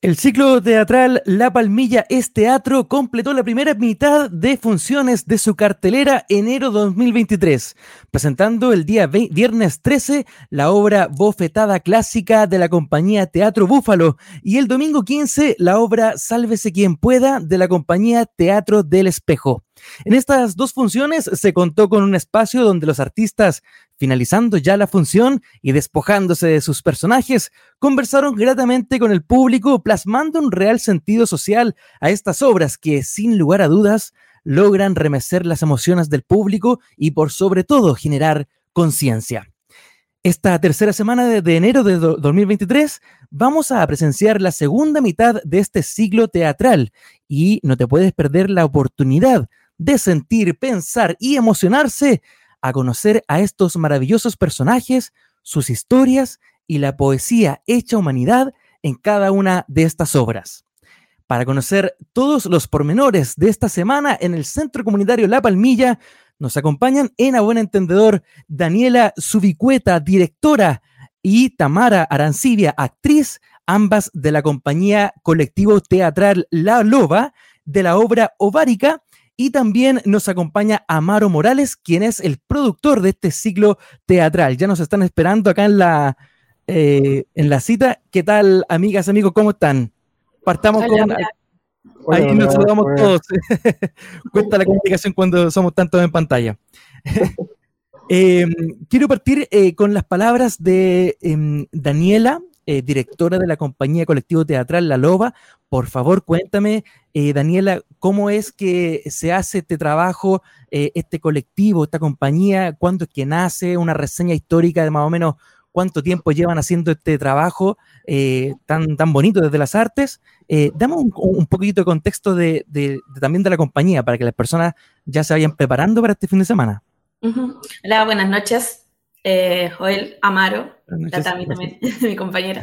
El ciclo teatral La Palmilla es Teatro completó la primera mitad de funciones de su cartelera enero 2023, presentando el día viernes 13 la obra Bofetada Clásica de la compañía Teatro Búfalo y el domingo 15 la obra Sálvese quien pueda de la compañía Teatro del Espejo. En estas dos funciones se contó con un espacio donde los artistas, finalizando ya la función y despojándose de sus personajes, conversaron gratamente con el público, plasmando un real sentido social a estas obras que, sin lugar a dudas, logran remecer las emociones del público y, por sobre todo, generar conciencia. Esta tercera semana de, enero de 2023 vamos a presenciar la segunda mitad de este siglo teatral y no te puedes perder la oportunidad de sentir, pensar y emocionarse a conocer a estos maravillosos personajes, sus historias y la poesía hecha humanidad en cada una de estas obras. Para conocer todos los pormenores de esta semana en el Centro Comunitario La Palmilla, nos acompañan en A Buen Entendedor Daniela Subicueta, directora, y Tamara Arancibia, actriz, ambas de la compañía colectivo teatral La Loba, de la obra Ovárica, y también nos acompaña Amaro Morales, quien es el productor de este ciclo teatral. Ya nos están esperando acá en la, eh, en la cita. ¿Qué tal, amigas, amigos? ¿Cómo están? Partamos con... Ahí nos saludamos todos. Cuenta la comunicación cuando somos tantos en pantalla. Em, quiero partir eh, con las palabras de em, Daniela, eh, directora de la compañía colectivo teatral La Loba. Por favor, cuéntame, eh, Daniela, cómo es que se hace este trabajo, eh, este colectivo, esta compañía, cuándo es que nace, una reseña histórica de más o menos cuánto tiempo llevan haciendo este trabajo tan, tan bonito desde las artes. damos un, poquito de contexto de, también de la compañía para que las personas ya se vayan preparando para este fin de semana. Hola, buenas noches eh, Joel Amaro, la también, mi compañera.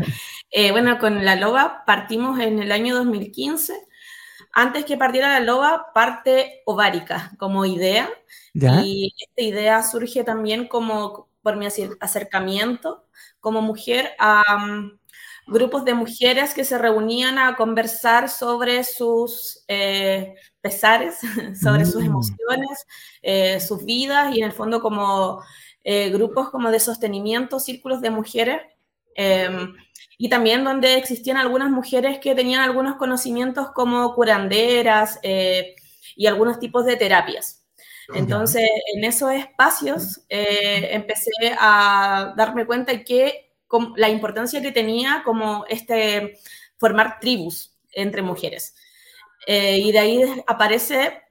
Eh, bueno, con la loba partimos en el año 2015. Antes que partiera la loba, parte ovárica como idea. Y esta idea surge también como por mi acercamiento como mujer a um, grupos de mujeres que se reunían a conversar sobre sus eh, pesares, sobre sus mm. emociones, eh, sus vidas y en el fondo como eh, grupos como de sostenimiento, círculos de mujeres, em, y también donde existían algunas mujeres que tenían algunos conocimientos como curanderas eh, y algunos tipos de terapias. Entonces, en esos espacios eh, empecé a darme cuenta de que la importancia que tenía como este formar tribus entre mujeres. y de ahí aparece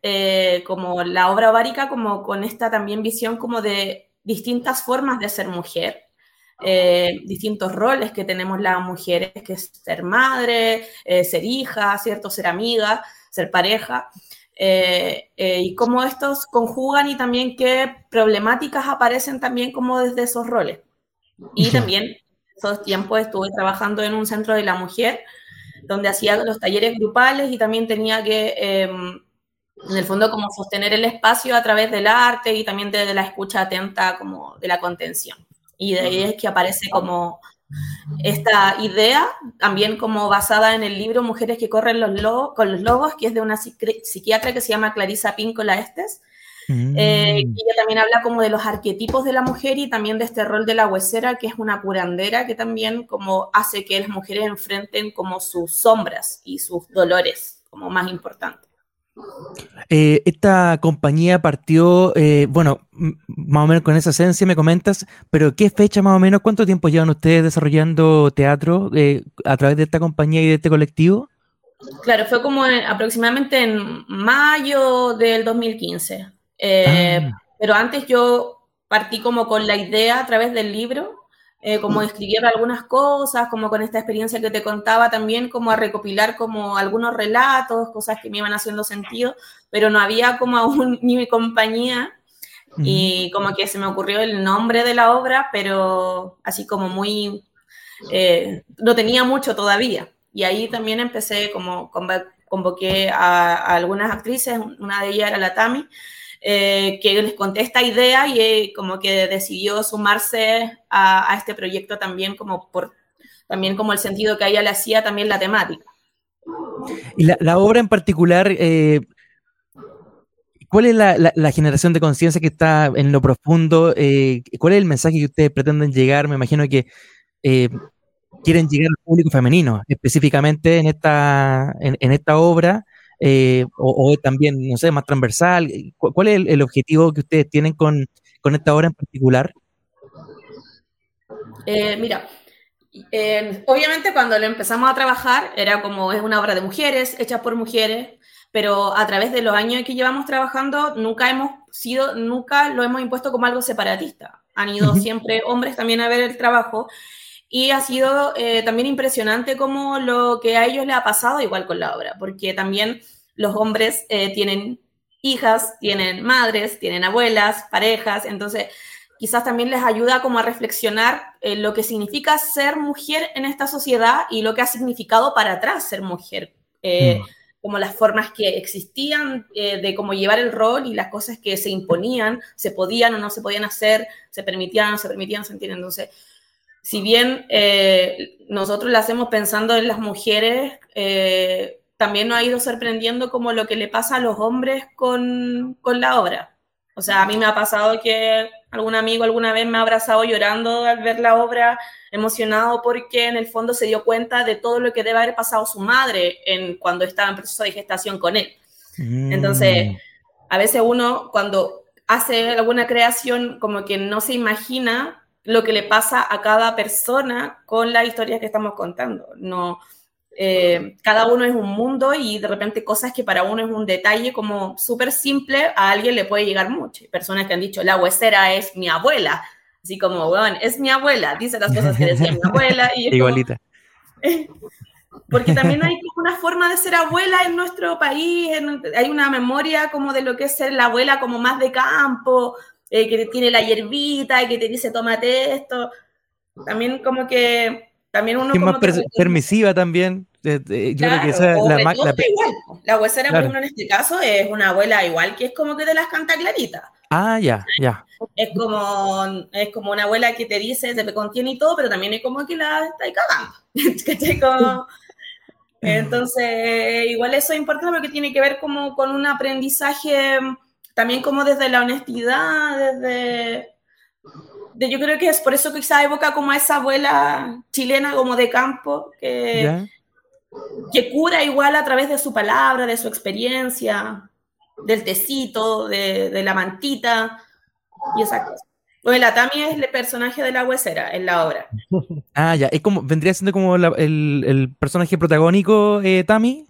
como la obra ovárica, como con esta también visión como de distintas formas de ser mujer, eh, distintos roles que tenemos las mujeres, que es ser madre, eh, ser hija, ¿cierto? Ser amiga, ser pareja, eh, y cómo estos conjugan y también qué problemáticas aparecen también como desde esos roles. Y también esos tiempos estuve trabajando en un centro de la mujer, donde hacía los talleres grupales y también tenía que em, en el fondo como sostener el espacio a través del arte y también de, la escucha atenta como de la contención. Y de ahí es que aparece como esta idea, también como basada en el libro Mujeres que corren los lobos, con los lobos, que es de una psiquiatra que se llama Clarisa Píncola Estes, mm. eh, y ella también habla como de los arquetipos de la mujer y también de este rol de la huesera, que es una curandera que también como hace que las mujeres enfrenten como sus sombras y sus dolores como más importantes. Eh, esta compañía partió, eh, bueno, más o menos con esa esencia me comentas, pero ¿qué fecha más o menos, cuánto tiempo llevan ustedes desarrollando teatro eh, a través de esta compañía y de este colectivo? Claro, fue como aproximadamente en mayo del 2015. Ah. Pero antes yo partí como con la idea a través del libro eh, como escribir algunas cosas, como con esta experiencia que te contaba también, como a recopilar como algunos relatos, cosas que me iban haciendo sentido, pero no había como aún ni mi compañía. Y como que se me ocurrió el nombre de la obra, pero así como muy, eh, no tenía mucho todavía. Y ahí también empecé como, convoqué a, a algunas actrices, una de ellas era la Tami, eh, que les conté esta idea y eh, como que decidió sumarse a, este proyecto también como por también como el sentido que a ella le hacía también la temática. Y la, obra en particular, eh, ¿cuál es la, generación de conciencia que está en lo profundo? Eh, ¿Cuál es el mensaje que ustedes pretenden llegar? Me imagino que eh, quieren llegar al público femenino, específicamente en esta, en, esta obra, o, también, no sé, más transversal. ¿Cuál es el, objetivo que ustedes tienen con, con esta obra en particular? mira, obviamente cuando lo empezamos a trabajar era como es una obra de mujeres, hecha por mujeres, pero a través de los años que llevamos trabajando nunca hemos sido, nunca lo hemos impuesto como algo separatista. Han ido siempre hombres también a ver el trabajo y ha sido eh, también impresionante como lo que a ellos les ha pasado igual con la obra, porque también los hombres eh, tienen hijas, tienen madres, tienen abuelas, parejas, entonces quizás también les ayuda como a reflexionar eh, lo que significa ser mujer en esta sociedad y lo que ha significado para atrás ser mujer, eh, mm. como las formas que existían eh, de cómo llevar el rol y las cosas que se imponían, se podían o no se podían hacer, se permitían o no se permitían sentir. Entonces, si bien nosotros lo hacemos pensando en las mujeres, también nos ha ido sorprendiendo como lo que le pasa a los hombres con, con la obra. O sea, a mí me ha pasado que algún amigo alguna vez me ha abrazado llorando al ver la obra, emocionado porque en el fondo se dio cuenta de todo lo que debe haber pasado su madre en, cuando estaba en proceso de gestación con él. Mm. Entonces, a veces uno cuando hace alguna creación como que no se imagina lo que le pasa a cada persona con las historias que estamos contando. No, eh, cada uno es un mundo y de repente cosas que para uno es un detalle como súper simple, a alguien le puede llegar mucho. Personas que han dicho, la huesera es mi abuela. Así como, bueno, es mi abuela, dice las cosas que decía mi abuela. Y Igualita. porque también hay una forma de ser abuela en nuestro país, hay una memoria como de lo que es ser la abuela como más de campo, eh, que tiene la hierbita y que te dice, tómate esto. También como que también uno más permisiva también. Yo creo que esa la, la, la huesera, por ejemplo, en este caso, es una abuela igual que es como que te las canta clarita. Ah, ya, ya. Es como, es como una abuela que te dice, te contiene y todo, pero también es como que la está cagando. entonces, igual eso es importante porque tiene que ver como con un aprendizaje también como desde la honestidad, desde yo creo que es por eso que quizá evoca como a esa abuela chilena como de campo, que, que cura igual a través de su palabra, de su experiencia, del tecito, de, la mantita y esa cosa. Bueno, la Tami es el personaje de la huesera en la obra. Ah, ya, es como, vendría siendo como el, personaje protagónico, eh, Tami,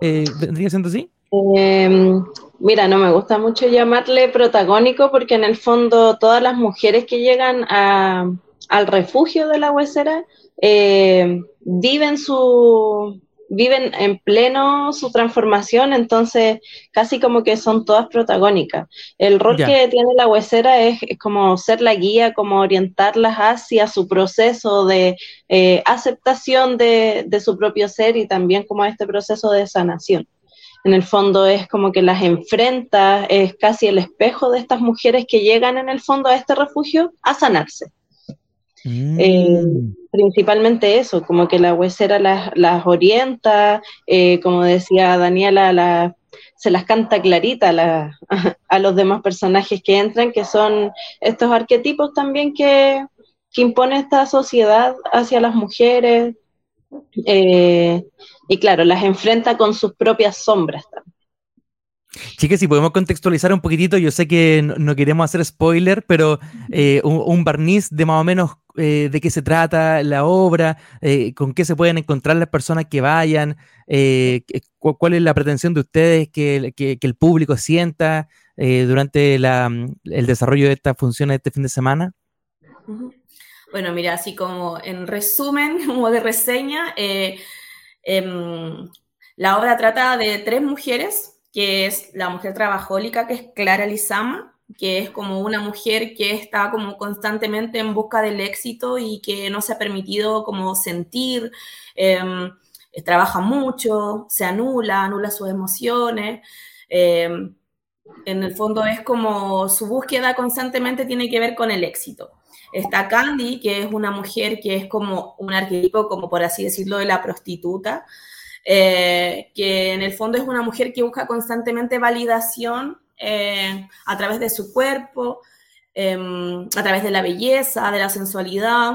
eh, vendría siendo así. Em, mira, no me gusta mucho llamarle protagónico porque en el fondo todas las mujeres que llegan al refugio de la huesera em, viven su viven en pleno su transformación, entonces casi como que son todas protagónicas. El rol que tiene la huesera es, como ser la guía, como orientarlas hacia su proceso de eh, aceptación de, de, su propio ser y también como este proceso de sanación en el fondo es como que las enfrenta, es casi el espejo de estas mujeres que llegan en el fondo a este refugio a sanarse. Mm. Eh, principalmente eso, como que la huesera las, orienta, eh, como decía Daniela, se las canta clarita a los demás personajes que entran, que son estos arquetipos también que, que impone esta sociedad hacia las mujeres, eh, y claro, las enfrenta con sus propias sombras también. Chicas, si podemos contextualizar un poquitito, yo sé que no, queremos hacer spoiler, pero eh, un, barniz de más o menos eh, de qué se trata la obra, con qué se pueden encontrar las personas que vayan, cuál es la pretensión de ustedes que, el público sienta durante el desarrollo de estas funciones este fin de semana. Bueno, mira, así como en resumen, como de reseña, eh, em, la obra trata de tres mujeres, que es la mujer trabajólica, que es Clara Lizama, que es como una mujer que está como constantemente en busca del éxito y que no se ha permitido como sentir, em, trabaja mucho, se anula, anula sus emociones. Em, en el fondo es como su búsqueda constantemente tiene que ver con el éxito. Está Candy, que es una mujer que es como un arquetipo, como por así decirlo, de la prostituta, eh, que en el fondo es una mujer que busca constantemente validación eh, a través de su cuerpo, em, a través de la belleza, de la sensualidad,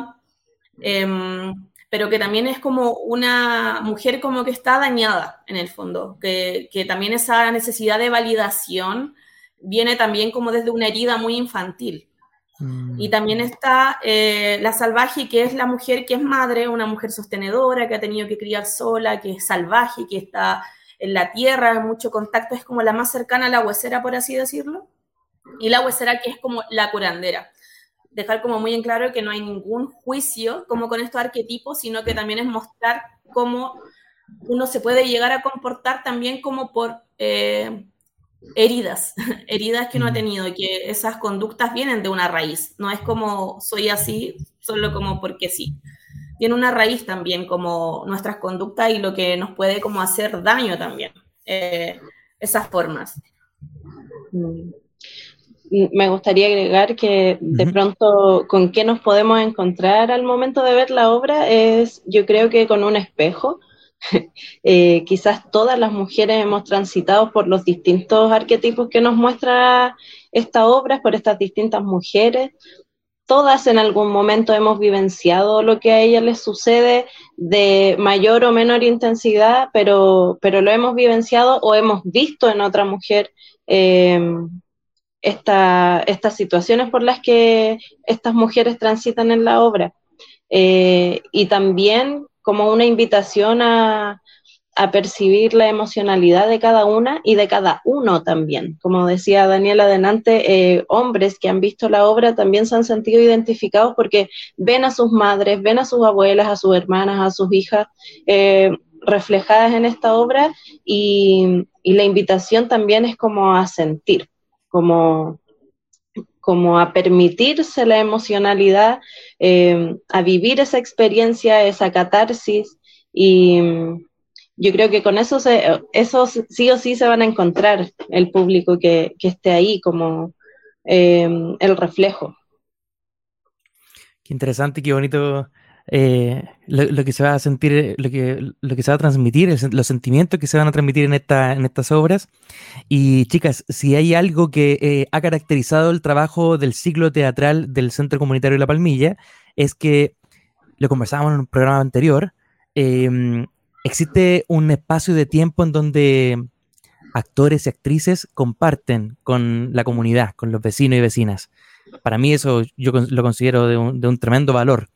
em, pero que también es como una mujer como que está dañada en el fondo, que, que también esa necesidad de validación viene también como desde una herida muy infantil. Y mm. también está eh, la salvaje, que es la mujer que es madre, una mujer sostenedora, que ha tenido que criar sola, que es salvaje, que está en la tierra, en mucho contacto, es como la más cercana a la huesera, por así decirlo. Y la huesera que es como la curandera. Dejar como muy en claro que no hay ningún juicio como con estos arquetipos, sino que también es mostrar cómo uno se puede llegar a comportar también como por... Eh, heridas, heridas que no ha tenido y que esas conductas vienen de una raíz. No es como soy así solo como porque sí. Tiene una raíz también como nuestras conductas y lo que nos puede como hacer daño también, eh, esas formas. Mm. Me gustaría agregar que de pronto con qué nos podemos encontrar al momento de ver la obra es, yo creo que con un espejo, Eh, quizás todas las mujeres hemos transitado por los distintos arquetipos que nos muestra esta obra, por estas distintas mujeres. Todas en algún momento hemos vivenciado lo que a ellas les sucede de mayor o menor intensidad, pero, pero lo hemos vivenciado o hemos visto en otra mujer em, estas situaciones por las que estas mujeres transitan en la obra. Eh, y también como una invitación a, percibir la emocionalidad de cada una y de cada uno también. Como decía Daniela adelante, eh, hombres que han visto la obra también se han sentido identificados porque ven a sus madres, ven a sus abuelas, a sus hermanas, a sus hijas eh, reflejadas en esta obra y, la invitación también es como a sentir, como, como a permitirse la emocionalidad, eh, a vivir esa experiencia, esa catarsis y mm, yo creo que con eso, sí o sí se van a encontrar el público que, esté ahí como eh, el reflejo. Qué interesante, qué bonito eh, lo, que se va a sentir, lo que, lo que se va a transmitir, los sentimientos que se van a transmitir en, esta, en estas obras. Y chicas, si hay algo que eh, ha caracterizado el trabajo del ciclo teatral del Centro Comunitario de La Palmilla, es que, lo conversábamos en un programa anterior, em, existe un espacio de tiempo en donde actores y actrices comparten con la comunidad, con los vecinos y vecinas. Para mí eso yo lo considero de un, de un tremendo valor.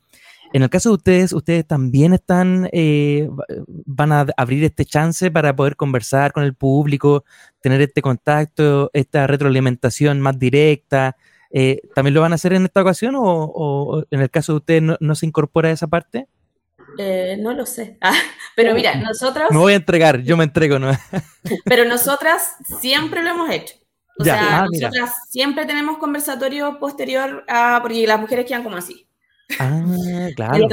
En el caso de ustedes, ustedes también están, eh, van a abrir este chance para poder conversar con el público, tener este contacto, esta retroalimentación más directa. Eh, ¿También lo van a hacer en esta ocasión o, en el caso de ustedes no, se incorpora esa parte? Eh, no lo sé. Ah, pero mira, nosotros. Me voy a entregar, yo me entrego, ¿no? pero nosotras siempre lo hemos hecho. O sea, ah, nosotras siempre tenemos conversatorio posterior a. Porque las mujeres quedan como así. Ah, claro.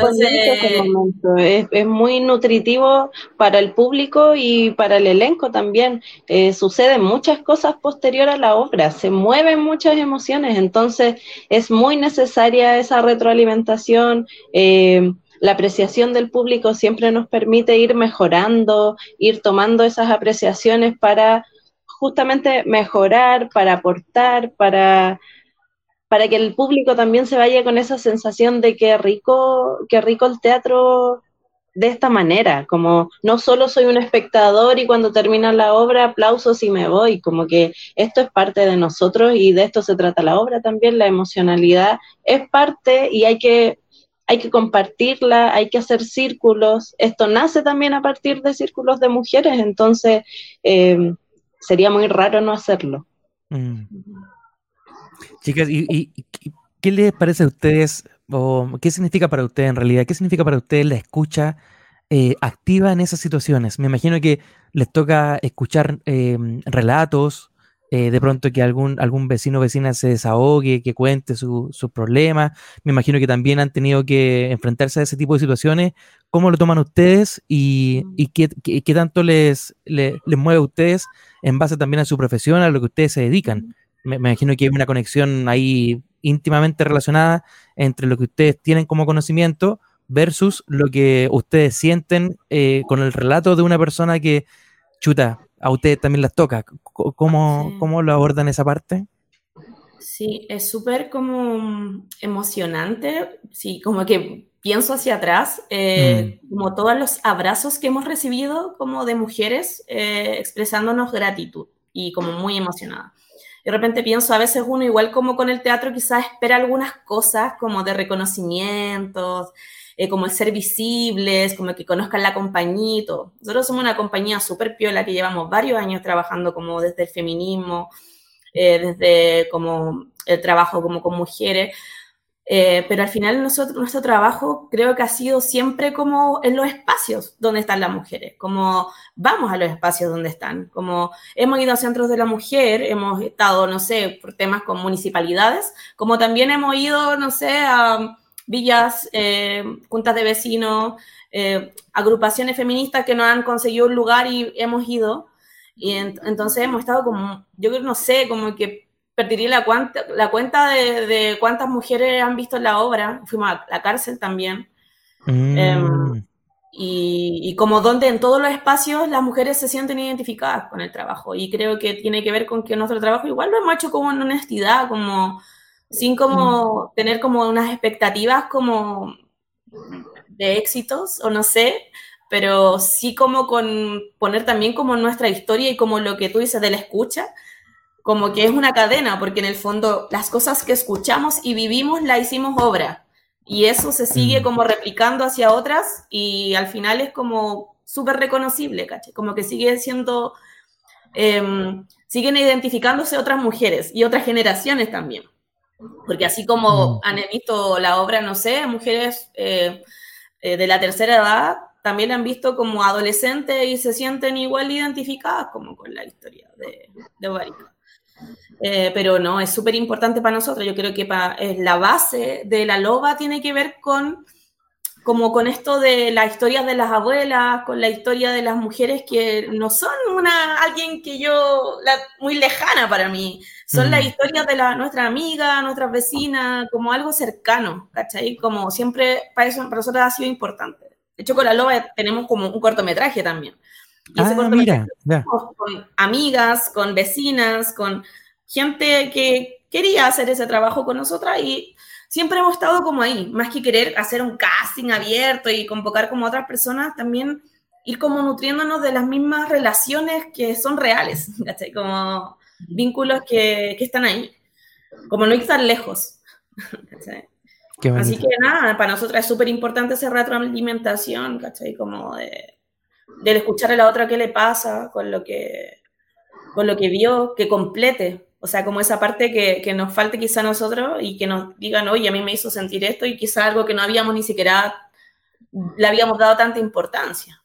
es, muy nutritivo para el público y para el elenco también. Eh, suceden muchas cosas posterior a la obra, se mueven muchas emociones, entonces es muy necesaria esa retroalimentación. Eh, la apreciación del público siempre nos permite ir mejorando, ir tomando esas apreciaciones para justamente mejorar, para aportar, para para que el público también se vaya con esa sensación de que rico, que rico el teatro de esta manera, como no solo soy un espectador y cuando termina la obra aplausos y me voy, como que esto es parte de nosotros y de esto se trata la obra también, la emocionalidad es parte y hay que hay que compartirla, hay que hacer círculos. Esto nace también a partir de círculos de mujeres, entonces eh, sería muy raro no hacerlo. Mm. Chicas, ¿y, qué les parece a ustedes, o qué significa para ustedes en realidad, qué significa para ustedes la escucha eh, activa en esas situaciones? Me imagino que les toca escuchar em, relatos, eh, de pronto que algún, algún vecino o vecina se desahogue, que cuente sus su problemas. Me imagino que también han tenido que enfrentarse a ese tipo de situaciones. ¿Cómo lo toman ustedes y, y qué, qué, tanto les, les, les, mueve a ustedes en base también a su profesión, a lo que ustedes se dedican? Me, imagino que hay una conexión ahí íntimamente relacionada entre lo que ustedes tienen como conocimiento versus lo que ustedes sienten eh, con el relato de una persona que, chuta, a ustedes también las toca. ¿Cómo, ¿cómo lo abordan esa parte? Sí, es súper como emocionante, sí, como que pienso hacia atrás, eh, mm. como todos los abrazos que hemos recibido como de mujeres eh, expresándonos gratitud y como muy emocionada. De repente pienso, a veces uno igual como con el teatro quizás espera algunas cosas como de reconocimientos, eh, como el ser visibles, como que conozcan la compañía y todo. Nosotros somos una compañía súper piola que llevamos varios años trabajando como desde el feminismo, eh, desde como el trabajo como con mujeres, eh, pero al final nosotros, nuestro trabajo creo que ha sido siempre como en los espacios donde están las mujeres, como vamos a los espacios donde están, como hemos ido a centros de la mujer, hemos estado, no sé, por temas con municipalidades, como también hemos ido, no sé, a villas, eh, juntas de vecinos, eh, agrupaciones feministas que no han conseguido un lugar y hemos ido. Y entonces hemos estado como, yo no sé, como que perdería la, cuenta, la cuenta de, cuántas mujeres han visto la obra. Fuimos a la cárcel también. Mm. Em, y, y, como donde en todos los espacios las mujeres se sienten identificadas con el trabajo. Y creo que tiene que ver con que nuestro trabajo igual lo hemos hecho como en honestidad, como sin como mm. tener como unas expectativas como de éxitos o no sé, pero sí como con poner también como nuestra historia y como lo que tú dices de la escucha, como que es una cadena, porque en el fondo las cosas que escuchamos y vivimos la hicimos obra y eso se sigue mm. como replicando hacia otras y al final es como súper reconocible, ¿caché? Como que sigue siendo, em, siguen identificándose otras mujeres y otras generaciones también. Porque así como mm. han visto la obra, no sé, mujeres eh, eh, de la tercera edad, también la han visto como adolescentes y se sienten igual identificadas como con la historia de, de eh, pero no, es súper importante para nosotros. Yo creo que la base de la loba tiene que ver con como con esto de las historias de las abuelas, con la historia de las mujeres que no son una alguien que yo la, muy lejana para mí, son las historias de la, nuestra amiga, nuestras vecinas, como algo cercano, ¿cachai? Como siempre para eso para nosotros ha sido importante. De hecho con la loba tenemos como un cortometraje también. Y ese ah, mira, con amigas, con vecinas, con gente que quería hacer ese trabajo con nosotras y siempre hemos estado como ahí, más que querer hacer un casting abierto y convocar como otras personas, también ir como nutriéndonos de las mismas relaciones que son reales, ¿cachai? Como vínculos que, que están ahí, como no ir tan lejos. Así que nada, para nosotros es súper importante esa retroalimentación, ¿cachai? Como de, de escuchar a la otra qué le pasa con lo que, con lo que vio, que complete, o sea, como esa parte que, que, nos falte quizá a nosotros y que nos digan, oye, a mí me hizo sentir esto y quizá algo que no habíamos ni siquiera le habíamos dado tanta importancia.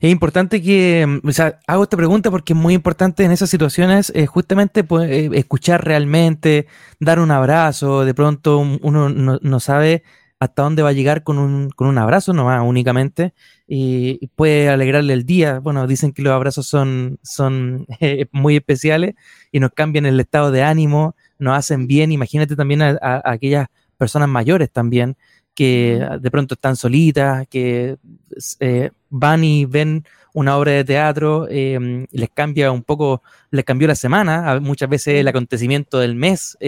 Es importante que, o sea, hago esta pregunta porque es muy importante en esas situaciones eh, justamente pues, eh, escuchar realmente, dar un abrazo, de pronto uno no, no sabe hasta dónde va a llegar con un, con un abrazo nomás únicamente y, puede alegrarle el día. Bueno, dicen que los abrazos son, son eh, muy especiales y nos cambian el estado de ánimo, nos hacen bien. Imagínate también a, aquellas personas mayores también que de pronto están solitas, que eh, van y ven una obra de teatro, eh, les cambia un poco, les cambió la semana, muchas veces el acontecimiento del mes,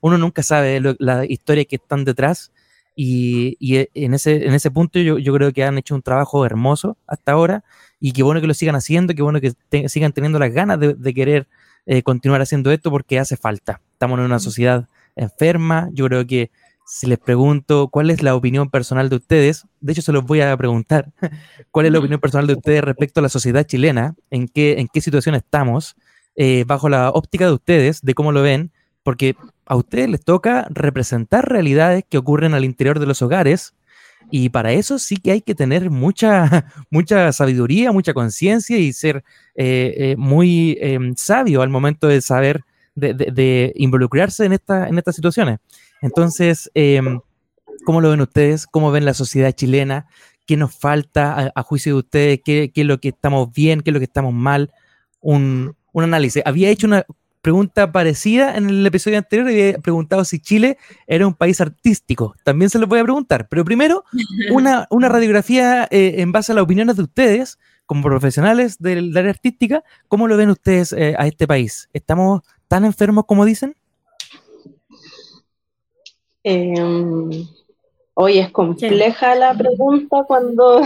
uno nunca sabe las historias que están detrás y, y, en, ese, en ese punto yo, yo, creo que han hecho un trabajo hermoso hasta ahora y qué bueno que lo sigan haciendo, qué bueno que sigan teniendo las ganas de, de querer eh, continuar haciendo esto porque hace falta. Estamos en una sociedad enferma, yo creo que si les pregunto cuál es la opinión personal de ustedes, de hecho se los voy a preguntar, cuál es la opinión personal de ustedes respecto a la sociedad chilena, en qué, en qué situación estamos, eh, bajo la óptica de ustedes, de cómo lo ven, porque a ustedes les toca representar realidades que ocurren al interior de los hogares y para eso sí que hay que tener mucha, mucha sabiduría, mucha conciencia y ser eh, eh, muy em, sabio al momento de saber, de, involucrarse en, esta, en estas situaciones. Entonces, em, ¿cómo lo ven ustedes? ¿Cómo ven la sociedad chilena? ¿Qué nos falta a, juicio de ustedes? ¿Qué, ¿Qué, es lo que estamos bien? ¿Qué es lo que estamos mal? Un, un análisis. Había hecho una, pregunta parecida en el episodio anterior y había preguntado si Chile era un país artístico. También se lo voy a preguntar. Pero primero, una, una radiografía eh, en base a las opiniones de ustedes, como profesionales del área artística, ¿cómo lo ven ustedes eh, a este país? ¿Estamos tan enfermos como dicen? Em, hoy es compleja la pregunta cuando,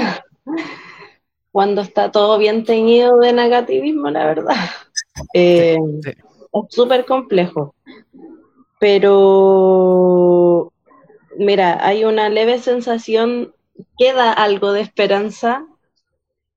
cuando está todo bien teñido de negativismo, la verdad. Eh, es súper complejo. Pero, mira, hay una leve sensación, queda algo de esperanza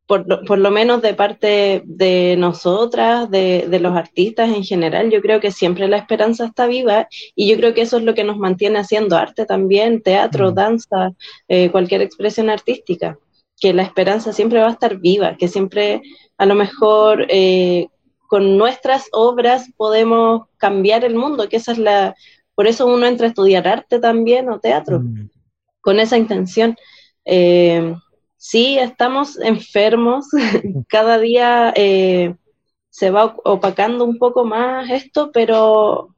por, lo menos de parte de nosotras, de, los artistas en general, yo creo que siempre la esperanza está viva y yo creo que eso es lo que nos mantiene haciendo arte también, teatro, mm. danza, eh, cualquier expresión artística, que la esperanza siempre va a estar viva, que siempre a lo mejor eh, con nuestras obras podemos cambiar el mundo, que esa es la... Por eso uno entra a estudiar arte también o teatro, mm. con esa intención. Eh, sí, estamos enfermos, cada día eh, se va opacando un poco más esto, pero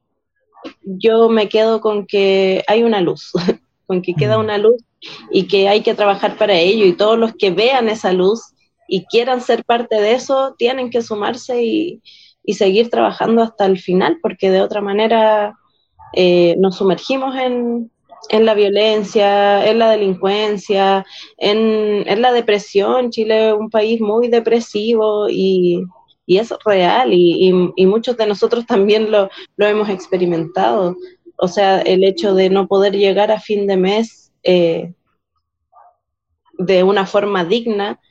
yo me quedo con que hay una luz, con que queda mm. una luz y que hay que trabajar para ello y todos los que vean esa luz y quieran ser parte de eso tienen que sumarse y, seguir trabajando hasta el final, porque de otra manera eh, nos sumergimos en, en la violencia, en la delincuencia, en, la depresión. Chile es un país muy depresivo y, y es real y, muchos de nosotros también lo, hemos experimentado. O sea, el hecho de no poder llegar a fin de mes eh, de una forma digna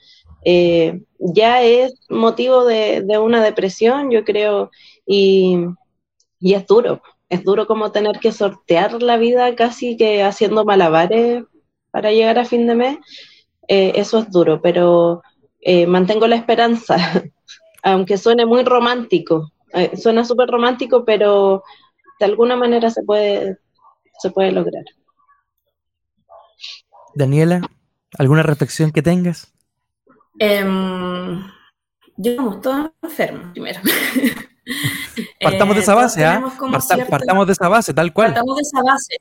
eh, ya es motivo de, una depresión, yo creo, y, es duro es duro como tener que sortear la vida casi que haciendo malabares para llegar a fin de mes. Eh, eso es duro, pero eh, mantengo la esperanza, aunque suene muy romántico. Suena súper romántico, pero de alguna manera se puede, se puede lograr. Daniela, ¿alguna reflexión que tengas? Em, yo como estoy enfermo primero. Partamos de esa base, ¿ah? partamos de esa base, tal cual. Partamos de esa base,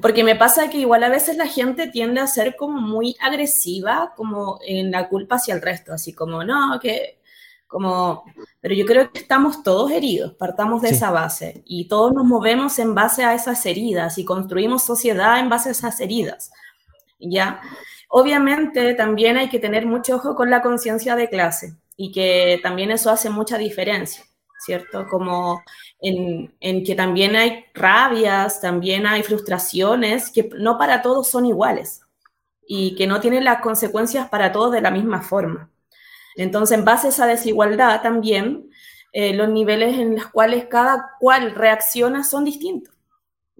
porque, me pasa que igual a veces la gente tiende a ser como muy agresiva, como en la culpa hacia el resto, así como, no, que, como, pero yo creo que estamos todos heridos, partamos de esa base, y todos nos movemos en base a esas heridas y construimos sociedad en base a esas heridas, ¿ya? Obviamente también hay que tener mucho ojo con la conciencia de clase y que también eso hace mucha diferencia. ¿cierto? Como en, que también hay rabias, también hay frustraciones, que no para todos son iguales y que no tienen las consecuencias para todos de la misma forma. Entonces, en base a esa desigualdad también, eh, los niveles en los cuales cada cual reacciona son distintos.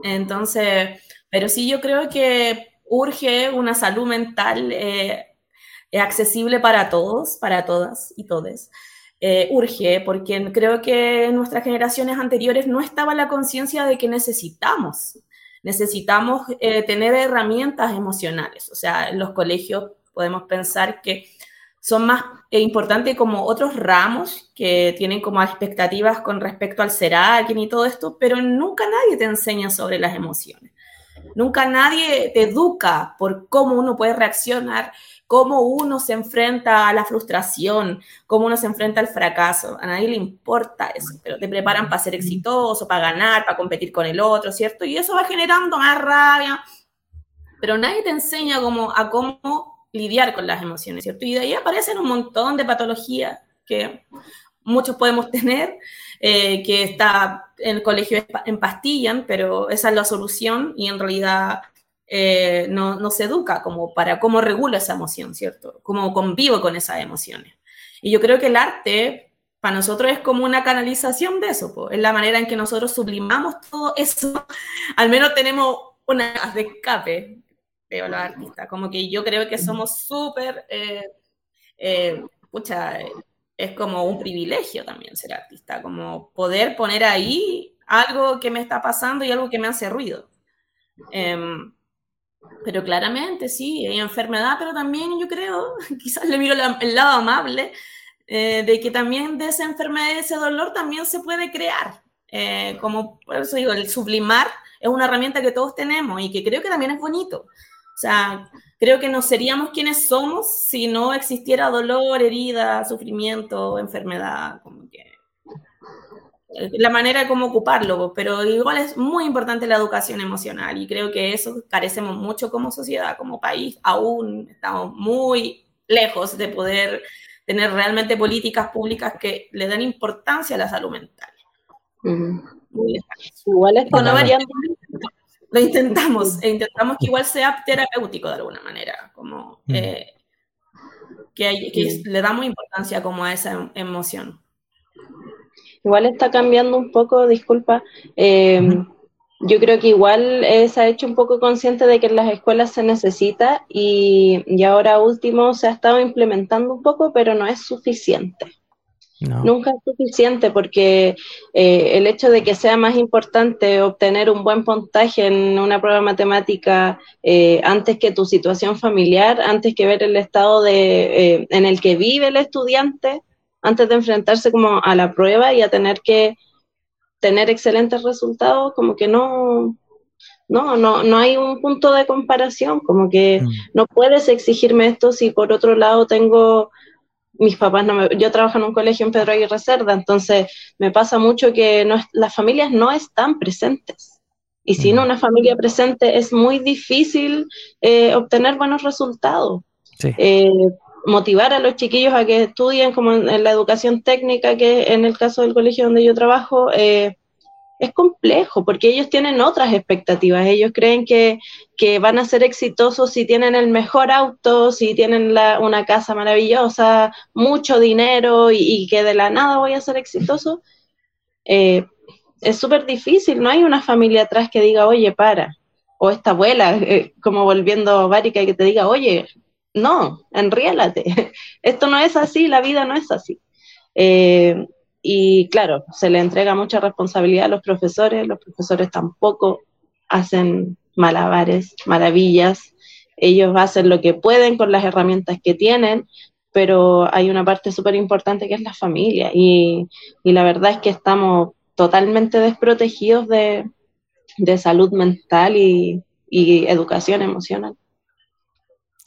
Entonces, pero sí yo creo que urge una salud mental eh, accesible para todos, para todas y todes. Eh, urge, porque creo que en nuestras generaciones anteriores no estaba la conciencia de que necesitamos, necesitamos eh, tener herramientas emocionales. O sea, en los colegios podemos pensar que son más eh, importantes como otros ramos que tienen como expectativas con respecto al ser alguien y todo esto, pero nunca nadie te enseña sobre las emociones. Nunca nadie te educa por cómo uno puede reaccionar cómo uno se enfrenta a la frustración, cómo uno se enfrenta al fracaso. A nadie le importa eso, pero te preparan para ser exitoso, para ganar, para competir con el otro, ¿cierto? Y eso va generando más rabia, pero nadie te enseña cómo, a cómo lidiar con las emociones, ¿cierto? Y de ahí aparecen un montón de patologías que muchos podemos tener, eh, que está en el colegio empastillan, pero esa es la solución y en realidad eh, no, se educa como para cómo regula esa emoción, ¿cierto? Cómo convivo con esas emociones. Y yo creo que el arte para nosotros es como una canalización de eso, es la manera en que nosotros sublimamos todo eso, al menos tenemos una de escape, de los artistas, como que yo creo que somos súper, eh, eh, es como un privilegio también ser artista, como poder poner ahí algo que me está pasando y algo que me hace ruido. Em, pero claramente sí, hay enfermedad, pero también yo creo, quizás le miro el lado amable, eh, de que también de esa enfermedad y ese dolor también se puede crear. Eh, como por eso digo, el sublimar es una herramienta que todos tenemos y que creo que también es bonito. O sea, creo que no seríamos quienes somos si no existiera dolor, herida, sufrimiento, enfermedad, como que eh, la manera de cómo ocuparlo, pero igual es muy importante la educación emocional y creo que eso carecemos mucho como sociedad, como país, aún estamos muy lejos de poder tener realmente políticas públicas que le den importancia a la salud mental. Igual es no lo intentamos, e intentamos que igual sea terapéutico de alguna manera, como eh, que, que le damos importancia como a esa emoción. Igual está cambiando un poco, disculpa. Eh, yo creo que igual eh, se ha hecho un poco consciente de que en las escuelas se necesita y, y, ahora último se ha estado implementando un poco, pero no es suficiente. Nunca es suficiente porque eh, el hecho de que sea más importante obtener un buen puntaje en una prueba matemática eh, antes que tu situación familiar, antes que ver el estado de, en el que vive el estudiante, antes de enfrentarse como a la prueba y a tener que tener excelentes resultados, como que no, no, no, no hay un punto de comparación, como que mm. no puedes exigirme esto si por otro lado tengo, mis papás no me, yo trabajo en un colegio en Pedro Aguirre Cerda, entonces me pasa mucho que no, las familias no están presentes. Y sin una familia presente es muy difícil eh, obtener buenos resultados. Eh, motivar a los chiquillos a que estudien como en, la educación técnica, que en el caso del colegio donde yo trabajo, eh, es complejo porque ellos tienen otras expectativas. Ellos creen que, van a ser exitosos si tienen el mejor auto, si tienen una casa maravillosa, mucho dinero y, que de la nada voy a ser exitoso. Eh, es súper difícil, no hay una familia atrás que diga, oye, para, o esta abuela, eh, como volviendo a Bárica, que te diga, oye, no, enriélate. Esto no es así, la vida no es así. Eh, y claro, se le entrega mucha responsabilidad a los profesores, los profesores tampoco hacen malabares, maravillas, ellos hacen lo que pueden con las herramientas que tienen, pero hay una parte súper importante que es la familia y, la verdad es que estamos totalmente desprotegidos de, salud mental y educación emocional.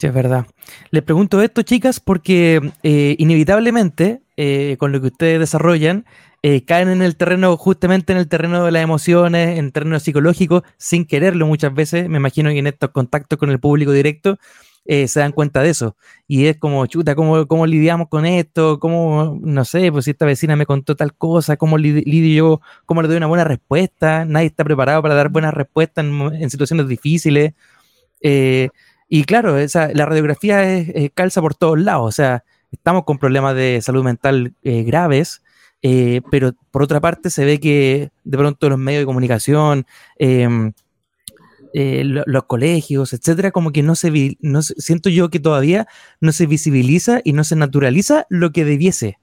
Sí, es verdad. Les pregunto esto, chicas, porque eh, inevitablemente, eh, con lo que ustedes desarrollan, eh, caen en el terreno, justamente en el terreno de las emociones, en el terreno psicológico, sin quererlo muchas veces. Me imagino que en estos contactos con el público directo se dan cuenta de eso. Y es como, chuta, ¿cómo, ¿cómo, lidiamos con esto? ¿Cómo, no sé, pues si esta vecina me contó tal cosa, ¿cómo lidio yo? ¿Cómo le doy una buena respuesta? Nadie está preparado para dar buenas respuestas en, en situaciones difíciles. Eh, y claro, esa, la radiografía es, calza por todos lados, o sea, estamos con problemas de salud mental eh, graves, eh, pero por otra parte se ve que de pronto los medios de comunicación, em, eh, los colegios, etcétera, como que no se, no siento yo que todavía no se visibiliza y no se naturaliza lo que debiese.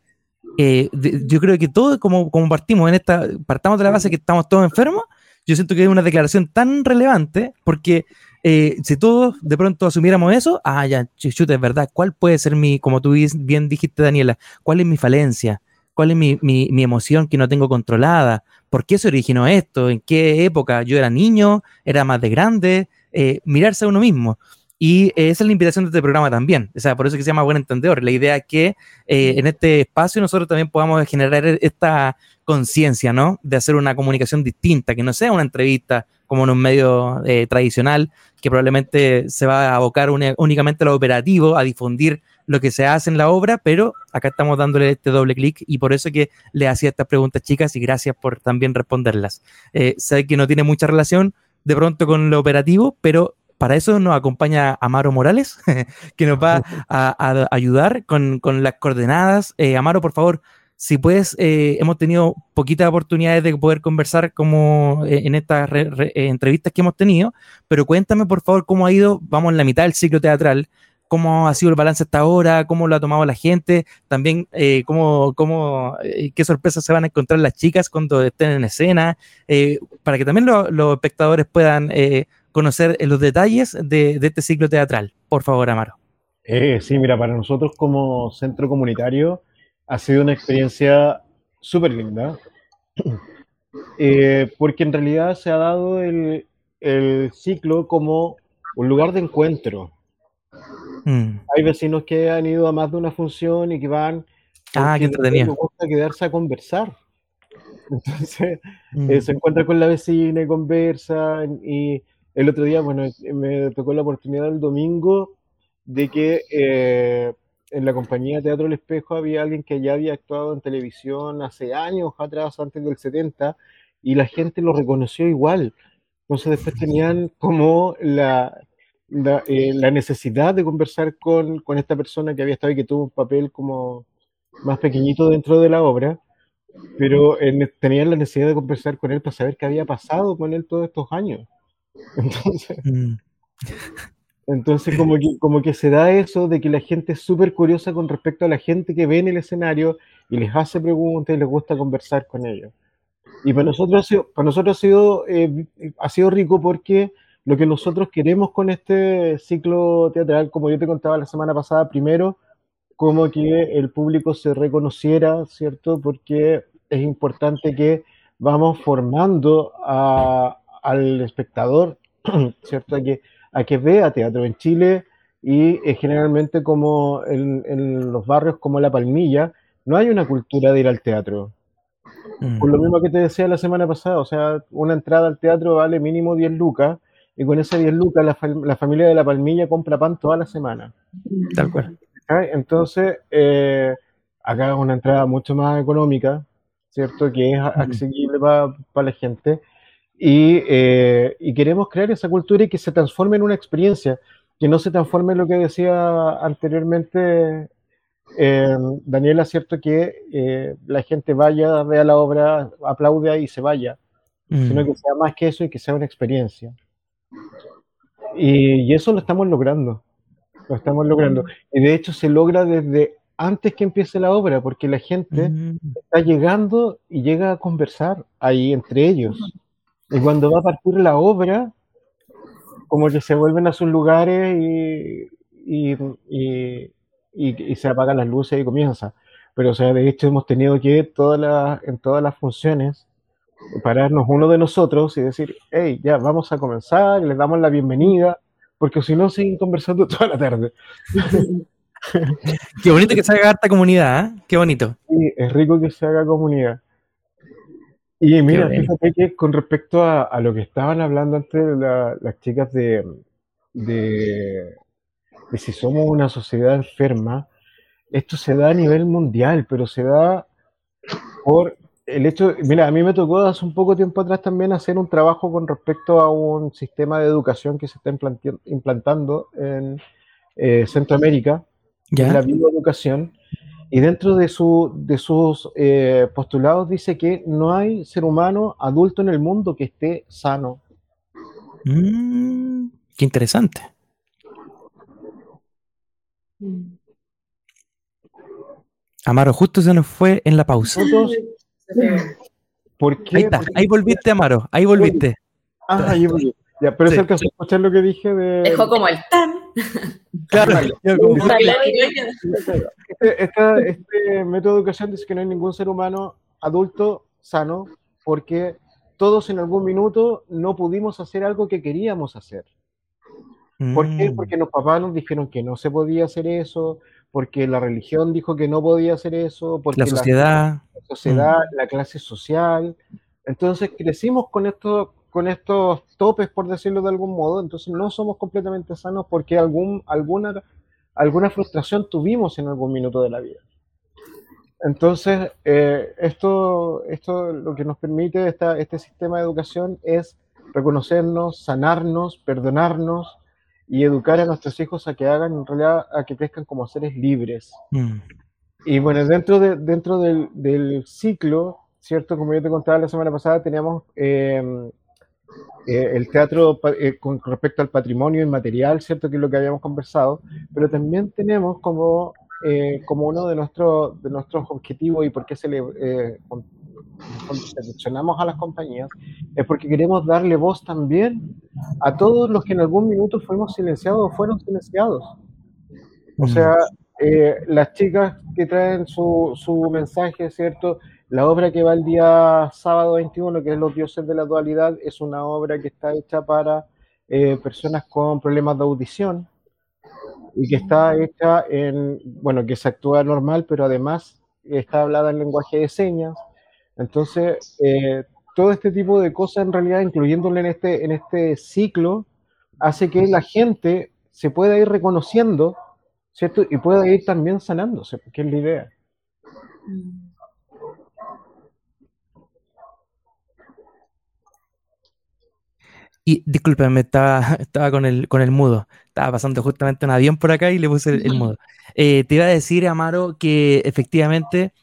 yo creo que todo, como, como partimos en esta, partamos de la base que estamos todos enfermos, yo siento que es una declaración tan relevante porque eh, si todos de pronto asumiéramos eso, ah, ya, chuta, es verdad, ¿cuál puede ser mi, como tú bien dijiste, Daniela, cuál es mi falencia? ¿Cuál es mi, mi, emoción que no tengo controlada? ¿Por qué se originó esto? ¿En qué época? ¿Yo era niño? ¿Era más de grande? Eh, mirarse a uno mismo. Y esa es la invitación de este programa también. O sea, por eso que se llama Buen Entendedor. La idea es que eh, en este espacio nosotros también podamos generar esta conciencia, ¿no? De hacer una comunicación distinta, que no sea una entrevista como en un medio eh, tradicional, que probablemente se va a abocar únicamente a lo operativo, a difundir lo que se hace en la obra, pero acá estamos dándole este doble clic y por eso que le hacía estas preguntas, chicas, y gracias por también responderlas. Eh, sé que no tiene mucha relación de pronto con lo operativo, pero para eso nos acompaña Amaro Morales, que nos va a, ayudar con, las coordenadas. Eh, Amaro, por favor, si puedes, eh, hemos tenido poquitas oportunidades de poder conversar como eh, en estas entrevistas que hemos tenido, pero cuéntame por favor cómo ha ido, vamos en la mitad del ciclo teatral, cómo ha sido el balance hasta ahora, cómo lo ha tomado la gente, también cómo, cómo qué sorpresas se van a encontrar las chicas cuando estén en escena, para que también los espectadores puedan conocer los detalles de, este ciclo teatral. Por favor, Amaro. Eh, sí, mira, para nosotros como centro comunitario ha sido una experiencia súper linda, eh, porque en realidad se ha dado el, el, ciclo como un lugar de encuentro. Mm. Hay vecinos que han ido a más de una función y que van... Ah, que entretenido. gusta quedarse a conversar. Entonces, mm. eh, se encuentra con la vecina y conversan. Y el otro día, bueno, me tocó la oportunidad el domingo de que eh, en la compañía Teatro El Espejo había alguien que ya había actuado en televisión hace años atrás, antes del 70, y la gente lo reconoció igual. Entonces después tenían como la, la, eh, necesidad de conversar con, con, esta persona que había estado y que tuvo un papel como más pequeñito dentro de la obra, pero tenían la necesidad de conversar con él para saber qué había pasado con él todos estos años. Entonces, mm. Entonces, como que, como que se da eso de que la gente es súper curiosa con respecto a la gente que ve en el escenario y les hace preguntas y les gusta conversar con ellos. Y para nosotros ha sido, para nosotros ha sido, eh, ha sido rico porque lo que nosotros queremos con este ciclo teatral, como yo te contaba la semana pasada, primero, como que el público se reconociera, ¿cierto? Porque es importante que vamos formando al espectador, ¿cierto? A que a que vea teatro en Chile y eh, generalmente como en, los barrios como La Palmilla no hay una cultura de ir al teatro. Mm. Por lo mismo que te decía la semana pasada, o sea, una entrada al teatro vale mínimo 10 lucas y con esas 10 lucas la, familia de La Palmilla compra pan toda la semana. Tal cual. Entonces, eh, acá es una entrada mucho más económica, ¿cierto? Que es mm. accesible para la gente. Eh, y, queremos crear esa cultura y que se transforme en una experiencia, que no se transforme en lo que decía anteriormente eh, Daniela, ¿cierto? Que eh, la gente vaya, vea la obra, aplaude y se vaya, sino mm. que sea más que eso y que sea una experiencia. Y, eso lo estamos logrando, lo estamos logrando. Y de hecho se logra desde antes que empiece la obra, porque la gente mm. está llegando y llega a conversar ahí entre ellos. Y cuando va a partir la obra, como que se vuelven a sus lugares y, y, y, se apagan las luces y comienza. Pero, o sea, de hecho hemos tenido que todas las, en todas las funciones pararnos uno de nosotros y decir, hey, ya, vamos a comenzar, les damos la bienvenida, porque si no, siguen conversando toda la tarde. Qué bonito que se haga harta comunidad, ¿eh? Qué bonito. Sí, es rico que se haga comunidad. Y mira, fíjate que con respecto a, lo que estaban hablando antes las chicas de, de, si somos una sociedad enferma, esto se da a nivel mundial, pero se da por el hecho, mira, a mí me tocó hace un poco tiempo atrás también hacer un trabajo con respecto a un sistema de educación que se está implantando en eh, Centroamérica, ¿Ya? la bioeducación, y dentro de, su, de sus eh, postulados dice que no hay ser humano adulto en el mundo que esté sano. Mm, qué interesante. Amaro, justo se nos fue en la pausa. ¿Por qué? Ahí está, ahí volviste, Amaro, ahí volviste. Ah, ahí volviste. Ya, pero es el caso de escuchar lo que dije de. Dejó como el tan. Claro, este, este, método de educación dice que no hay ningún ser humano adulto sano porque todos en algún minuto no pudimos hacer algo que queríamos hacer. ¿Por qué? Mm. Porque los papás nos dijeron que no se podía hacer eso, porque la religión dijo que no podía hacer eso, porque la sociedad, la, sociedad, mm. la clase social. Entonces crecimos con esto, con estos topes, por decirlo de algún modo, entonces no somos completamente sanos porque algún, alguna, alguna frustración tuvimos en algún minuto de la vida. Entonces, eh, esto, esto lo que nos permite esta, este sistema de educación es reconocernos, sanarnos, perdonarnos y educar a nuestros hijos a que hagan, en realidad, a que crezcan como seres libres. Mm. Y bueno, dentro, de, dentro del, del, ciclo, ¿cierto? Como yo te contaba la semana pasada, teníamos eh, eh, el teatro eh, con respecto al patrimonio inmaterial, ¿cierto? Que es lo que habíamos conversado, pero también tenemos como, eh, como uno de, nuestros de nuestros objetivos y por qué se le seleccionamos a las compañías, es porque queremos darle voz también a todos los que en algún minuto fuimos silenciados o fueron silenciados. O sea, eh, las chicas que traen su, su mensaje, ¿cierto? La obra que va el día sábado 21, que es Los Dioses de la Dualidad, es una obra que está hecha para eh, personas con problemas de audición y que está hecha en, bueno, que se actúa normal, pero además está hablada en lenguaje de señas. Entonces, eh, todo este tipo de cosas, en realidad, incluyéndole en este, en este ciclo, hace que la gente se pueda ir reconociendo, ¿cierto? Y pueda ir también sanándose, que es la idea. Y discúlpeme, estaba, estaba con, el, con el mudo. Estaba pasando justamente un avión por acá y le puse el, mudo. Eh, te iba a decir, Amaro, que efectivamente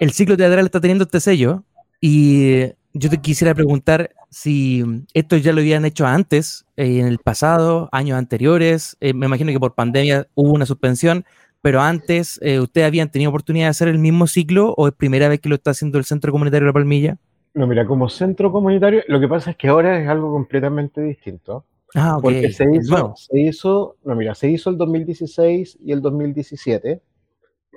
el ciclo teatral está teniendo este sello y yo te quisiera preguntar si esto ya lo habían hecho antes, eh, en el pasado, años anteriores. Eh, me imagino que por pandemia hubo una suspensión, pero antes, ¿ustedes habían tenido oportunidad de hacer el mismo ciclo o es primera vez que lo está haciendo el Centro Comunitario de La Palmilla? No, mira, como centro comunitario, lo que pasa es que ahora es algo completamente distinto. Ah, ok. Porque se hizo, se hizo, no, mira, se hizo el 2016 y el 2017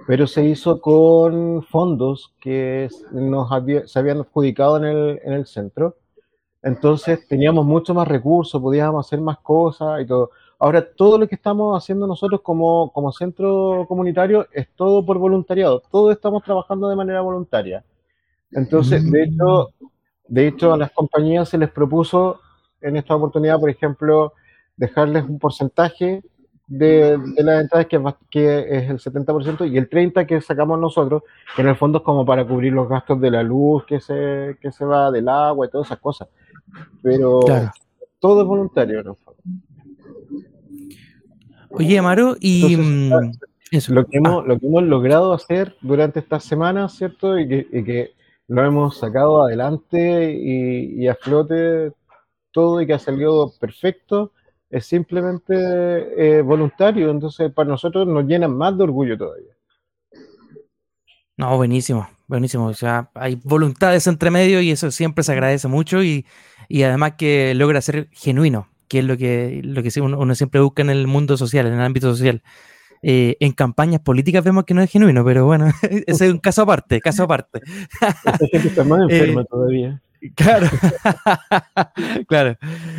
pero se hizo con fondos que nos se habían adjudicado en el, en el centro. Entonces teníamos mucho más recursos, podíamos hacer más cosas y todo. Ahora todo lo que estamos haciendo nosotros como, como centro comunitario es todo por voluntariado, todo estamos trabajando de manera voluntaria. Entonces, de hecho, de hecho a las compañías se les propuso en esta oportunidad, por ejemplo, dejarles un porcentaje de, de las entradas que, que es el 70% y el 30% que sacamos nosotros, que en el fondo es como para cubrir los gastos de la luz que se, que se va del agua y todas esas cosas. Pero todo es voluntario en Oye, Amaro, y mm, Lo, que hemos, ah. lo que hemos logrado hacer durante estas semanas, ¿cierto? Y que, y que lo hemos sacado adelante y, y, a flote todo y que ha salido perfecto, es simplemente eh, voluntario, entonces para nosotros nos llenan más de orgullo todavía. No, buenísimo, buenísimo. O sea, hay voluntades entre medio y eso siempre se agradece mucho y, además que logra ser genuino, que es lo que, lo que uno, siempre busca en el mundo social, en el ámbito social. Eh, en campañas políticas vemos que no es genuino, pero bueno, ese es un caso aparte, caso aparte. Esta gente está más enferma eh, todavía. Claro, claro.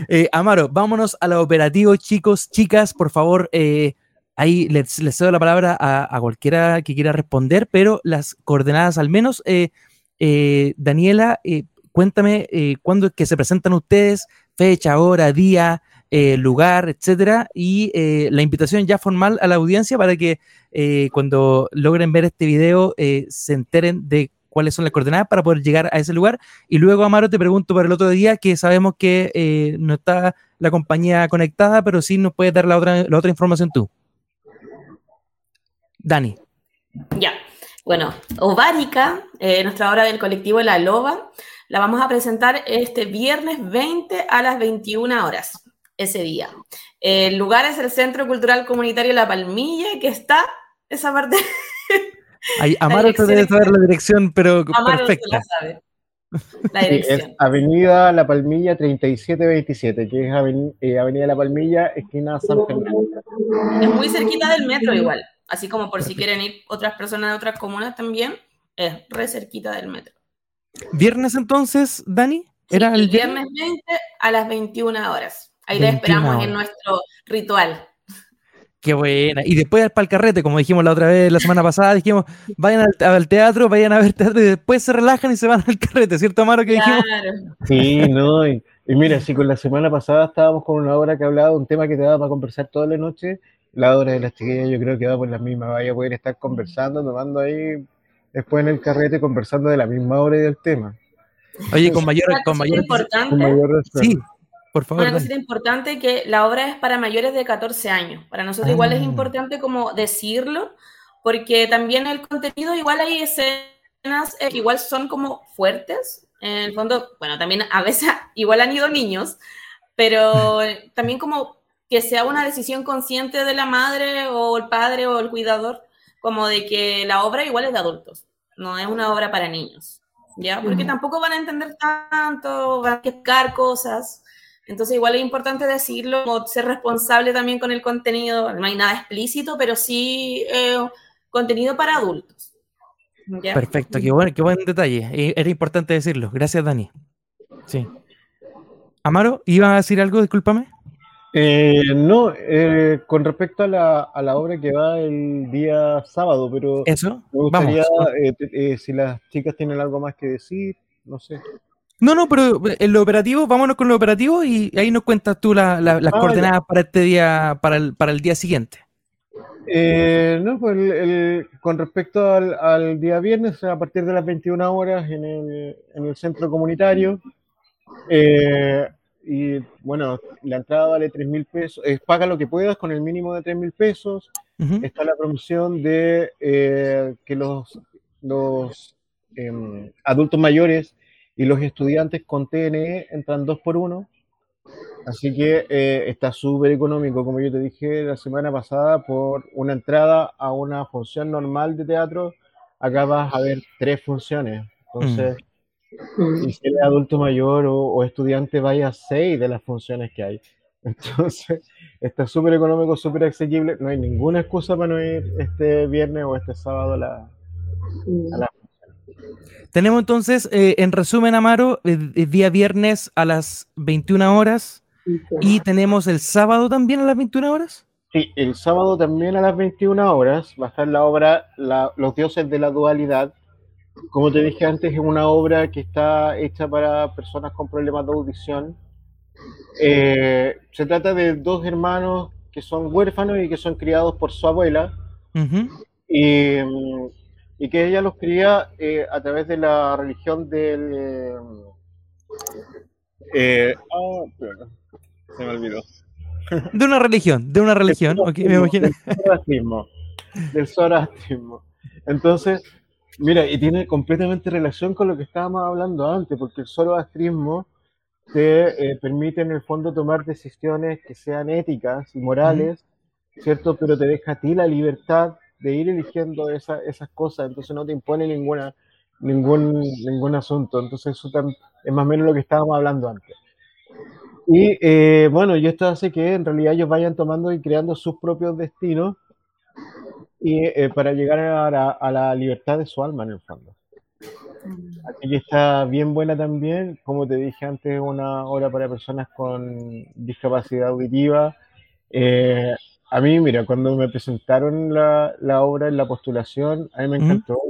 Eh, Amaro, vámonos a la operativo, chicos, chicas, por favor. Ahí les, les, cedo la palabra a, cualquiera que quiera responder, pero las coordenadas al menos. Daniela, cuéntame cuándo es que se presentan ustedes, fecha, hora, día, lugar, etcétera, y la invitación ya formal a la audiencia para que cuando logren ver este video se enteren de cuáles son las coordenadas para poder llegar a ese lugar. Y luego, Amaro, te pregunto para el otro día, que sabemos que eh, no está la compañía conectada, pero sí nos puedes dar la otra, la otra información tú. Dani. Ya. Bueno, Ovárica, eh, nuestra obra del colectivo La Loba, la vamos a presentar este viernes 20 a las 21 horas, ese día. El lugar es el Centro Cultural Comunitario La Palmilla, que está esa parte Amaro te debe saber la dirección, pero perfecta. La sabe. La dirección. es Avenida La Palmilla 3727, que es eh, Avenida La Palmilla, esquina San Fernando. Es muy cerquita del metro igual, así como por si quieren ir otras personas de otras comunas también, es re cerquita del metro. ¿Viernes entonces, Dani? ¿Era el, viernes 20 a las 21 horas. Ahí le esperamos en nuestro ritual. Qué buena. Y después para el carrete, como dijimos la otra vez, la semana pasada, dijimos, vayan al, teatro, vayan a ver teatro y después se relajan y se van al carrete, ¿cierto, Amaro? Que dijimos? Sí, no. Y, mira, si con la semana pasada estábamos con una obra que hablaba de un tema que te daba para conversar toda la noche, la hora de las chiquillas yo creo que va por la misma. Vaya a poder estar conversando, tomando ahí, después en el carrete, conversando de la misma hora y del tema. Oye, con mayor, con mayor, con mayor Sí, por favor. Una cosa importante que la obra es para mayores de 14 años. Para nosotros igual es ah. importante como decirlo, porque también el contenido igual hay escenas eh, igual son como fuertes. En el fondo, bueno, también a veces igual han ido niños, pero también como que sea una decisión consciente de la madre o el padre o el cuidador, como de que la obra igual es de adultos, no es una obra para niños, ¿ya? Porque tampoco van a entender tanto, van a pescar cosas, Entonces igual es importante decirlo, como ser responsable también con el contenido, no hay nada explícito, pero sí eh, contenido para adultos. Perfecto, qué buen, qué buen detalle. Eh, era importante decirlo. Gracias, Dani. Sí. Amaro, ¿iba a decir algo? Discúlpame. Eh, no, eh, con respecto a la, a la, obra que va el día sábado, pero Eso, me gustaría eh, si las chicas tienen algo más que decir, no sé. No, no, pero en lo operativo, vámonos con lo operativo y ahí nos cuentas tú las ah, coordenadas para este día, para el, para el día siguiente. no, pues el, con respecto al, al, día viernes, a partir de las 21 horas en el, en el centro comunitario, eh, y bueno, la entrada vale 3 mil pesos, es paga lo que puedas con el mínimo de 3 mil pesos. Está la promoción de eh, que los, los em, adultos mayores y los estudiantes con TNE entran dos por uno. Así que eh, está súper económico, como yo te dije la semana pasada, por una entrada a una función normal de teatro, acá vas a ver tres funciones. Entonces, Mm. Y si eres adulto mayor o, estudiante, vaya a seis de las funciones que hay. Entonces, está súper económico, súper asequible. No hay ninguna excusa para no ir este viernes o este sábado a la, a Tenemos entonces, eh, en resumen, Amaro, el, día viernes a las 21 horas y tenemos el sábado también a las 21 horas. Sí, el sábado también a las 21 horas va a estar la obra Los dioses de la dualidad, como te dije antes, es una obra que está hecha para personas con problemas de audición. Eh, se trata de dos hermanos que son huérfanos y que son criados por su abuela. y, que ella los cría eh, a través de la religión del... Eh, ah, se me olvidó. De una religión, de una religión, me imagino. Del zoroastrismo. Entonces, Mira, y tiene completamente relación con lo que estábamos hablando antes, porque el solo astrismo te eh, permite en el fondo tomar decisiones que sean éticas y morales, ¿cierto? Pero te deja a ti la libertad de ir eligiendo esas cosas, entonces no te impone ninguna, ningún, ningún asunto. Entonces eso es más o menos lo que estábamos hablando antes. Y eh, bueno, y esto hace que en realidad ellos vayan tomando y creando sus propios destinos y eh, para llegar a la, libertad de su alma en el fondo. Así que está bien buena también, como te dije antes, una obra para personas con discapacidad auditiva. Eh, a mí, mira, cuando me presentaron la, la, obra en la postulación, a mí me encantó.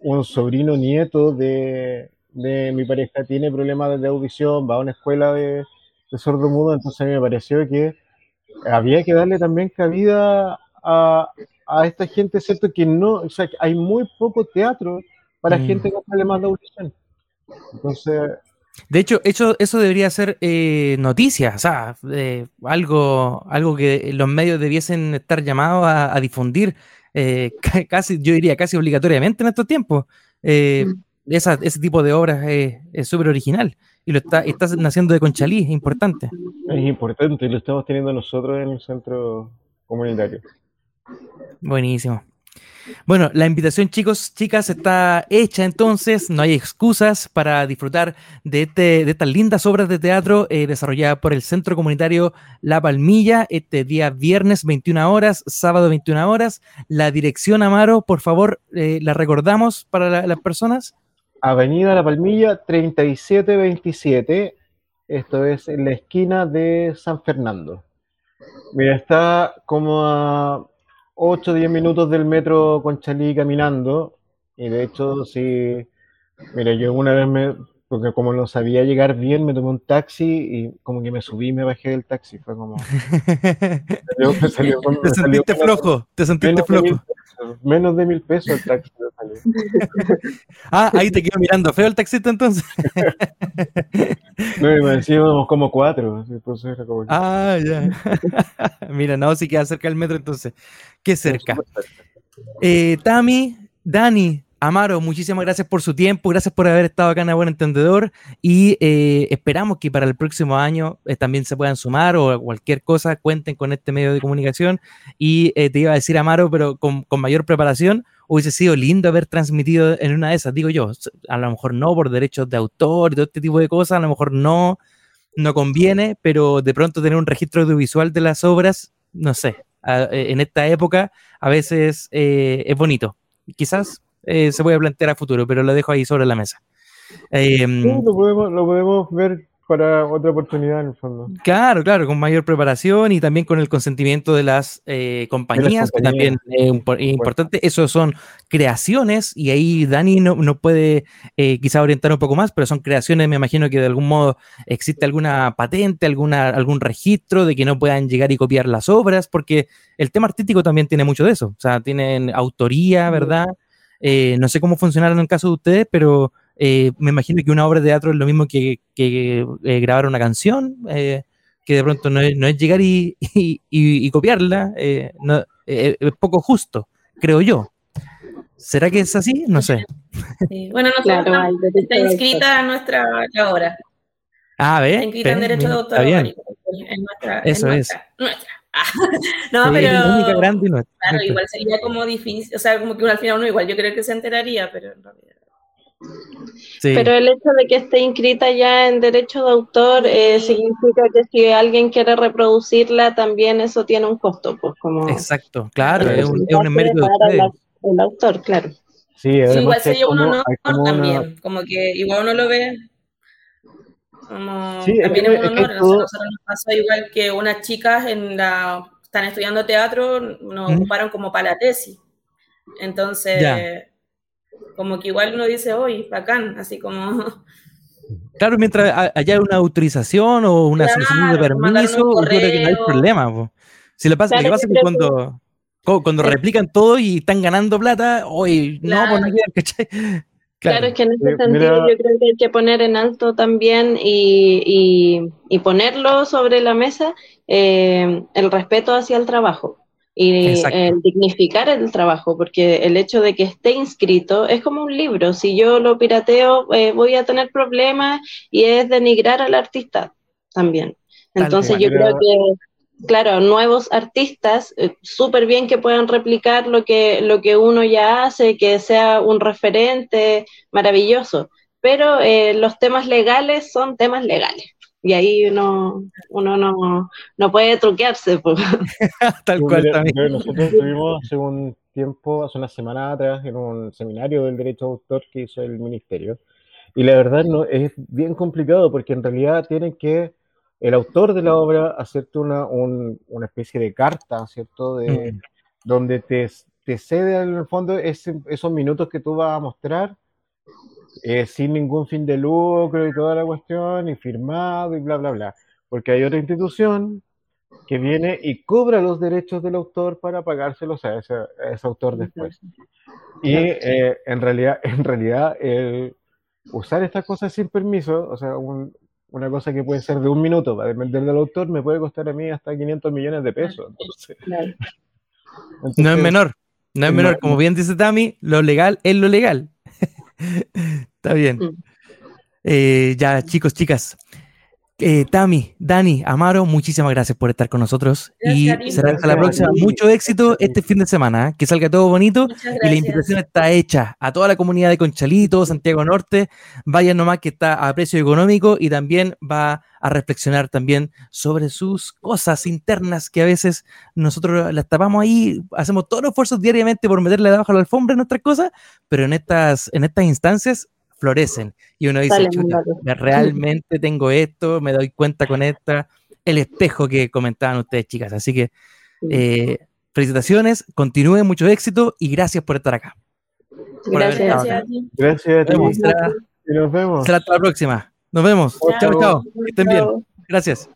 un sobrino nieto de, de, mi pareja tiene problemas de audición, va a una escuela de, de sordo mudo, entonces a mí me pareció que había que darle también cabida a, a esta gente, ¿cierto? Que no, o sea, que hay muy poco teatro para mm. gente con problemas de audición. Entonces... De hecho, eso, eso debería ser eh, noticia, o sea, eh, algo, algo que los medios debiesen estar llamados a, difundir, eh, casi, yo diría casi obligatoriamente en estos tiempos. Mm. ese tipo de obras es súper original y lo está, está naciendo de Conchalí, es importante. Es importante, y lo estamos teniendo nosotros en el centro comunitario. Buenísimo. Bueno, la invitación, chicos, chicas, está hecha entonces. No hay excusas para disfrutar de, este, estas lindas obras de teatro eh, desarrolladas por el Centro Comunitario La Palmilla este día viernes 21 horas, sábado 21 horas. La dirección, Amaro, por favor, eh, la recordamos para las personas. Avenida La Palmilla 3727. Esto es en la esquina de San Fernando. Mira, está como a 8 o 10 minutos del metro Conchalí caminando. Y de hecho, sí. Mira, yo una vez me. Porque como no sabía llegar bien, me tomé un taxi y como que me subí y me bajé del taxi. Fue como. te sentiste flojo, te sentiste flojo menos de mil pesos el taxi ah, ahí te quedo mirando feo el taxista entonces. no, me decíamos como cuatro. Ah, ya. Mira, no, si queda cerca del metro entonces. Qué cerca. Eh, Tami, Dani, Amaro, muchísimas gracias por su tiempo, gracias por haber estado acá en Buen Entendedor y eh, esperamos que para el próximo año eh, también se puedan sumar o cualquier cosa, cuenten con este medio de comunicación. Y eh, te iba a decir, Amaro, pero con, mayor preparación, hubiese sido lindo haber transmitido en una de esas, digo yo, a lo mejor no por derechos de autor y todo este tipo de cosas, a lo mejor no, no conviene, pero de pronto tener un registro audiovisual de las obras, no sé, en esta época a veces es bonito. Quizás eh, se puede plantear a futuro, pero lo dejo ahí sobre la mesa. Em, lo, podemos, ver para otra oportunidad en el fondo. Claro, claro, con mayor preparación y también con el consentimiento de las, eh, compañías, que también es importante. Eso son creaciones y ahí Dani no, no puede eh, quizá orientar un poco más, pero son creaciones, me imagino que de algún modo existe alguna patente, alguna, algún registro de que no puedan llegar y copiar las obras, porque el tema artístico también tiene mucho de eso, o sea, tienen autoría, ¿verdad? Eh, no sé cómo funcionará en el caso de ustedes, pero eh, me imagino que una obra de teatro es lo mismo que, eh, grabar una canción, que de pronto no es, llegar y, copiarla, no, es poco justo, creo yo. ¿Será que es así? No sé. Bueno, no claro, está inscrita nuestra obra. Ah, ¿ve? Está inscrita en derecho de autor. En nuestra, Eso es. Nuestra. no, pero. Claro, igual sería como difícil, o sea, como que al final uno igual yo creo que se enteraría, pero en realidad. Pero el hecho de que esté inscrita ya en derecho de autor eh, significa que si alguien quiere reproducirla, también eso tiene un costo, pues como. Exacto, claro, es un, es mérito de el autor, claro. Sí, igual sería un honor también, como que igual uno lo ve también es, un honor. nosotros nos pasó igual que unas chicas en la, están estudiando teatro, nos ocuparon como para la tesis. Entonces, como que igual uno dice, hoy, bacán, así como... Claro, mientras haya una autorización o una solicitud de permiso, yo creo que no hay problema. Si le pasa, que pasa que cuando, cuando replican todo y están ganando plata, hoy no, pues no ¿cachai? Claro, es que en ese sentido yo creo que hay que poner en alto también y, ponerlo sobre la mesa eh, el respeto hacia el trabajo y el dignificar el trabajo, porque el hecho de que esté inscrito es como un libro. Si yo lo pirateo, eh, voy a tener problemas y es denigrar al artista también. Entonces yo creo que claro, nuevos artistas, eh, súper bien que puedan replicar lo que, lo que uno ya hace, que sea un referente maravilloso, pero eh, los temas legales son temas legales. Y ahí uno, uno no, no puede truquearse. Tal cual también. Nosotros estuvimos hace un tiempo, hace una semana atrás, en un seminario del derecho de autor que hizo el ministerio. Y la verdad no, es bien complicado porque en realidad tienen que el autor de la obra hacerte una, una especie de carta, ¿cierto? De, mm. Donde te, te, cede en el fondo esos minutos que tú vas a mostrar eh, sin ningún fin de lucro y toda la cuestión, y firmado y bla, bla, bla. Porque hay otra institución que viene y cobra los derechos del autor para pagárselos a ese, ese autor después. Y eh, en realidad, en realidad usar estas cosas sin permiso, o sea, un, una cosa que puede ser de un minuto para depender del autor me puede costar a mí hasta 500 millones de pesos. no es menor, no es menor. Como bien dice Tami, lo legal es lo legal. Está bien. Eh, ya, chicos, chicas, eh, Tami, Dani, Amaro, muchísimas gracias por estar con nosotros y será hasta la próxima. Mucho éxito este fin de semana, ¿eh? que salga todo bonito y la invitación está hecha a toda la comunidad de Conchalito, Santiago Norte. Vayan nomás que está a precio económico y también va a reflexionar también sobre sus cosas internas que a veces nosotros las tapamos ahí, hacemos todos los esfuerzos diariamente por meterle debajo a la alfombra en nuestras cosas, pero en estas, en estas instancias florecen. Y uno dice, realmente tengo esto, me doy cuenta con esta, el espejo que comentaban ustedes, chicas. Así que eh, felicitaciones, continúen, mucho éxito y gracias por estar acá. gracias, gracias. a ti. nos vemos. hasta la próxima. Nos vemos. Chao, chao. Que estén bien. Gracias.